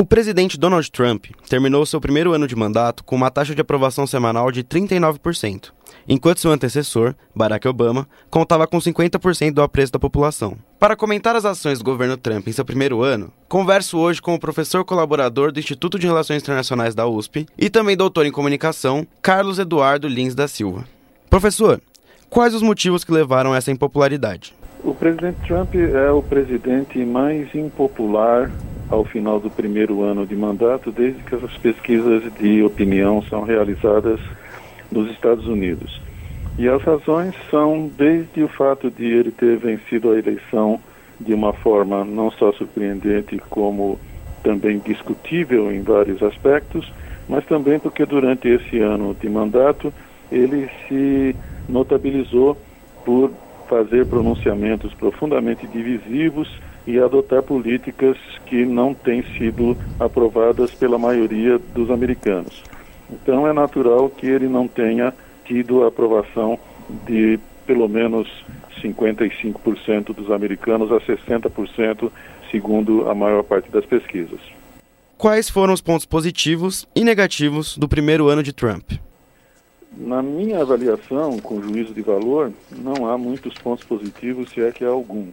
O presidente Donald Trump terminou seu primeiro ano de mandato com uma taxa de aprovação semanal de 39%, enquanto seu antecessor, Barack Obama, contava com 50% do apreço da população. Para comentar as ações do governo Trump em seu primeiro ano, converso hoje com o professor colaborador do Instituto de Relações Internacionais da USP e também doutor em comunicação, Carlos Eduardo Lins da Silva. Professor, quais os motivos que levaram a essa impopularidade? O presidente Trump é o presidente mais impopular ao final do primeiro ano de mandato, desde que as pesquisas de opinião são realizadas nos Estados Unidos. E as razões são desde o fato de ele ter vencido a eleição de uma forma não só surpreendente, como também discutível em vários aspectos, mas também porque durante esse ano de mandato ele se notabilizou por fazer pronunciamentos profundamente divisivos e adotar políticas que não têm sido aprovadas pela maioria dos americanos. Então é natural que ele não tenha tido a aprovação de pelo menos 55% dos americanos a 60%, segundo a maior parte das pesquisas. Quais foram os pontos positivos e negativos do primeiro ano de Trump? Na minha avaliação, com juízo de valor, não há muitos pontos positivos, se é que há algum.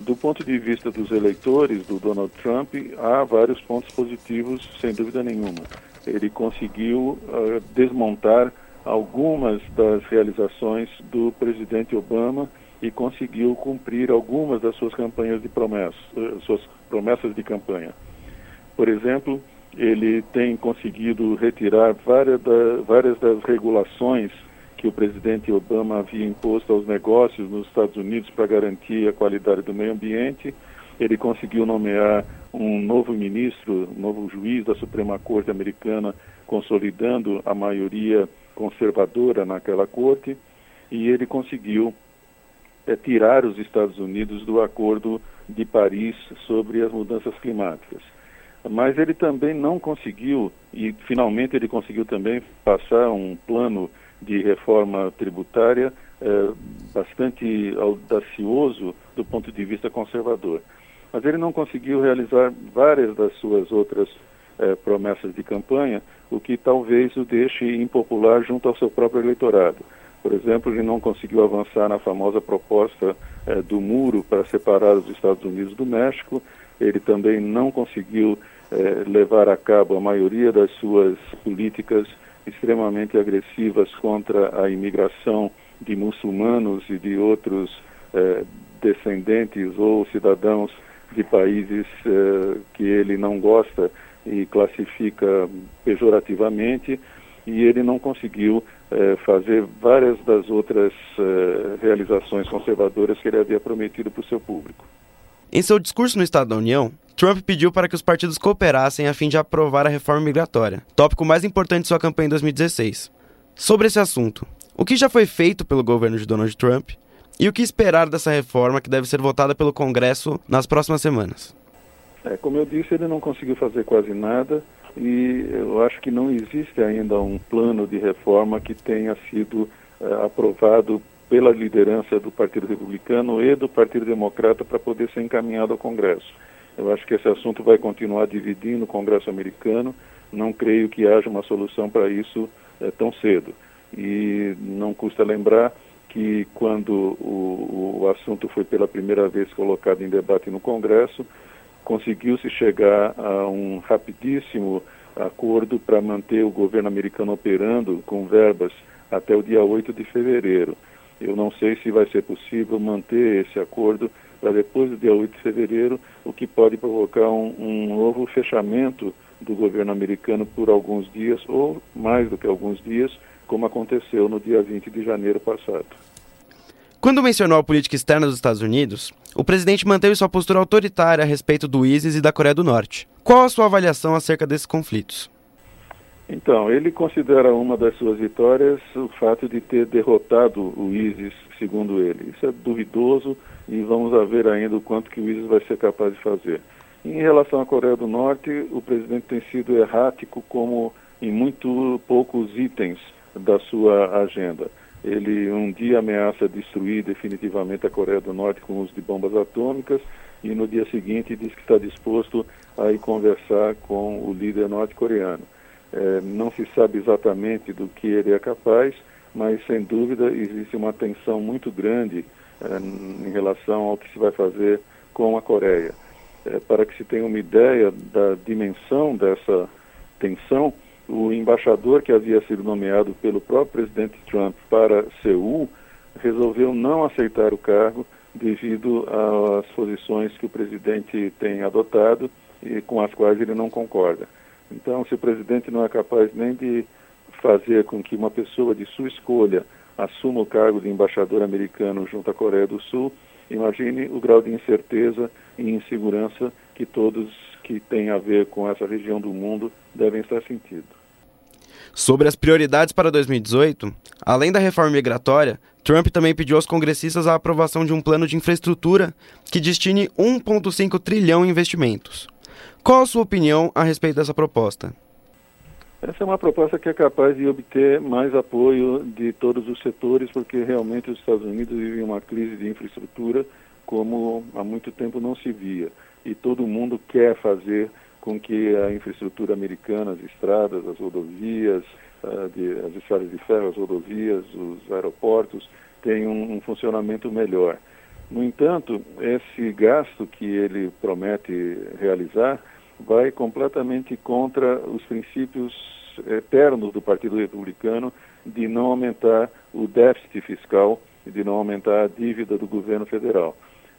Do ponto de vista dos eleitores do Donald Trump, há vários pontos positivos, sem dúvida nenhuma. Ele conseguiu uh, desmontar algumas das realizações do presidente Obama e conseguiu cumprir algumas das suas campanhas de promessas, uh, suas promessas de campanha. Por exemplo, ele tem conseguido retirar várias, da, várias das regulações que o presidente Obama havia imposto aos negócios nos Estados Unidos para garantir a qualidade do meio ambiente. Ele conseguiu nomear um novo ministro, um novo juiz da Suprema Corte americana, consolidando a maioria conservadora naquela corte, e ele conseguiu é, tirar os Estados Unidos do Acordo de Paris sobre as mudanças climáticas mas ele também não conseguiu, e finalmente ele conseguiu também passar um plano de reforma tributária eh, bastante audacioso do ponto de vista conservador. Mas ele não conseguiu realizar várias das suas outras eh, promessas de campanha, o que talvez o deixe impopular junto ao seu próprio eleitorado. Por exemplo, ele não conseguiu avançar na famosa proposta eh, do muro para separar os Estados Unidos do México, ele também não conseguiu eh, levar a cabo a maioria das suas políticas extremamente agressivas contra a imigração de muçulmanos e de outros eh, descendentes ou cidadãos de países eh, que ele não gosta e classifica pejorativamente, e ele não conseguiu eh, fazer várias das outras eh, realizações conservadoras que ele havia prometido para o seu público. Em seu discurso no Estado da União, Trump pediu para que os partidos cooperassem a fim de aprovar a reforma migratória, tópico mais importante de sua campanha em 2016. Sobre esse assunto, o que já foi feito pelo governo de Donald Trump e o que esperar dessa reforma que deve ser votada pelo Congresso nas próximas semanas? É, como eu disse, ele não conseguiu fazer quase nada e eu acho que não existe ainda um plano de reforma que tenha sido é, aprovado pela liderança do Partido Republicano e do Partido Democrata para poder ser encaminhado ao Congresso. Eu acho que esse assunto vai continuar dividindo o Congresso americano. Não creio que haja uma solução para isso é, tão cedo. E não custa lembrar que quando o, o assunto foi pela primeira vez colocado em debate no Congresso, conseguiu-se chegar a um rapidíssimo acordo para manter o governo americano operando com verbas até o dia 8 de fevereiro. Eu não sei se vai ser possível manter esse acordo para depois do dia 8 de fevereiro, o que pode provocar um, um novo fechamento do governo americano por alguns dias, ou mais do que alguns dias, como aconteceu no dia 20 de janeiro passado. Quando mencionou a política externa dos Estados Unidos, o presidente manteve sua postura autoritária a respeito do ISIS e da Coreia do Norte. Qual a sua avaliação acerca desses conflitos? Então, ele considera uma das suas vitórias o fato de ter derrotado o ISIS, segundo ele. Isso é duvidoso e vamos ver ainda o quanto que o ISIS vai ser capaz de fazer. Em relação à Coreia do Norte, o presidente tem sido errático como em muito poucos itens da sua agenda. Ele um dia ameaça destruir definitivamente a Coreia do Norte com o uso de bombas atômicas e no dia seguinte diz que está disposto a ir conversar com o líder norte-coreano. É, não se sabe exatamente do que ele é capaz, mas sem dúvida existe uma tensão muito grande é, em relação ao que se vai fazer com a Coreia. É, para que se tenha uma ideia da dimensão dessa tensão, o embaixador que havia sido nomeado pelo próprio presidente Trump para Seul resolveu não aceitar o cargo devido às posições que o presidente tem adotado e com as quais ele não concorda. Então, se o presidente não é capaz nem de fazer com que uma pessoa de sua escolha assuma o cargo de embaixador americano junto à Coreia do Sul, imagine o grau de incerteza e insegurança que todos que têm a ver com essa região do mundo devem estar sentindo. Sobre as prioridades para 2018, além da reforma migratória, Trump também pediu aos congressistas a aprovação de um plano de infraestrutura que destine 1,5 trilhão em investimentos. Qual a sua opinião a respeito dessa proposta? Essa é uma proposta que é capaz de obter mais apoio de todos os setores, porque realmente os Estados Unidos vivem uma crise de infraestrutura como há muito tempo não se via. E todo mundo quer fazer com que a infraestrutura americana, as estradas, as rodovias, de, as estradas de ferro, as rodovias, os aeroportos, tenham um funcionamento melhor. No entanto, esse gasto que ele promete realizar vai completamente contra os princípios eternos do Partido Republicano de não aumentar o déficit fiscal e de não aumentar a dívida do governo federal.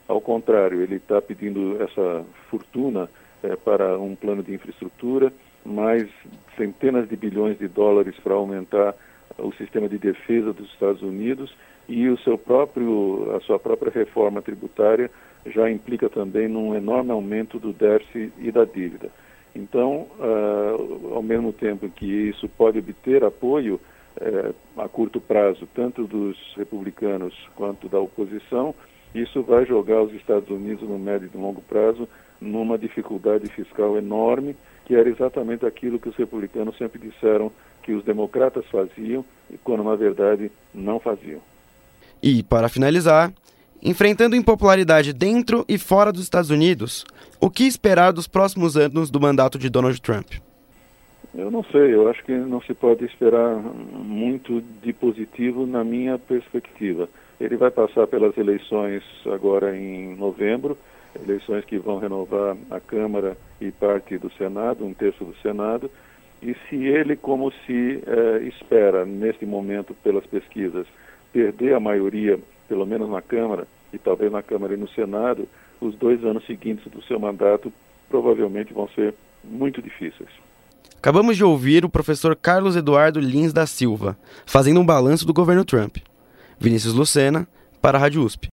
Ao contrário, ele está pedindo essa fortuna é, para um plano de infraestrutura, mais centenas de bilhões de dólares para aumentar o sistema de defesa dos Estados Unidos e o seu próprio, a sua própria reforma tributária já implica também num enorme aumento do déficit e da dívida. Então, uh, ao mesmo tempo que isso pode obter apoio uh, a curto prazo, tanto dos republicanos quanto da oposição, isso vai jogar os Estados Unidos no médio e longo prazo numa dificuldade fiscal enorme, que era exatamente aquilo que os republicanos sempre disseram que os democratas faziam, quando na verdade não faziam. E, para finalizar, Enfrentando impopularidade dentro e fora dos Estados Unidos, o que esperar dos próximos anos do mandato de Donald Trump? Eu não sei, eu acho que não se pode esperar muito de positivo na minha perspectiva. Ele vai passar pelas eleições agora em novembro, eleições que vão renovar a Câmara e parte do Senado, um terço do Senado, e se ele, como se eh, espera neste momento pelas pesquisas, perder a maioria, pelo menos na Câmara, e talvez na Câmara e no Senado, os dois anos seguintes do seu mandato provavelmente vão ser muito difíceis. Acabamos de ouvir o professor Carlos Eduardo Lins da Silva, fazendo um balanço do governo Trump. Vinícius Lucena, para a Rádio USP.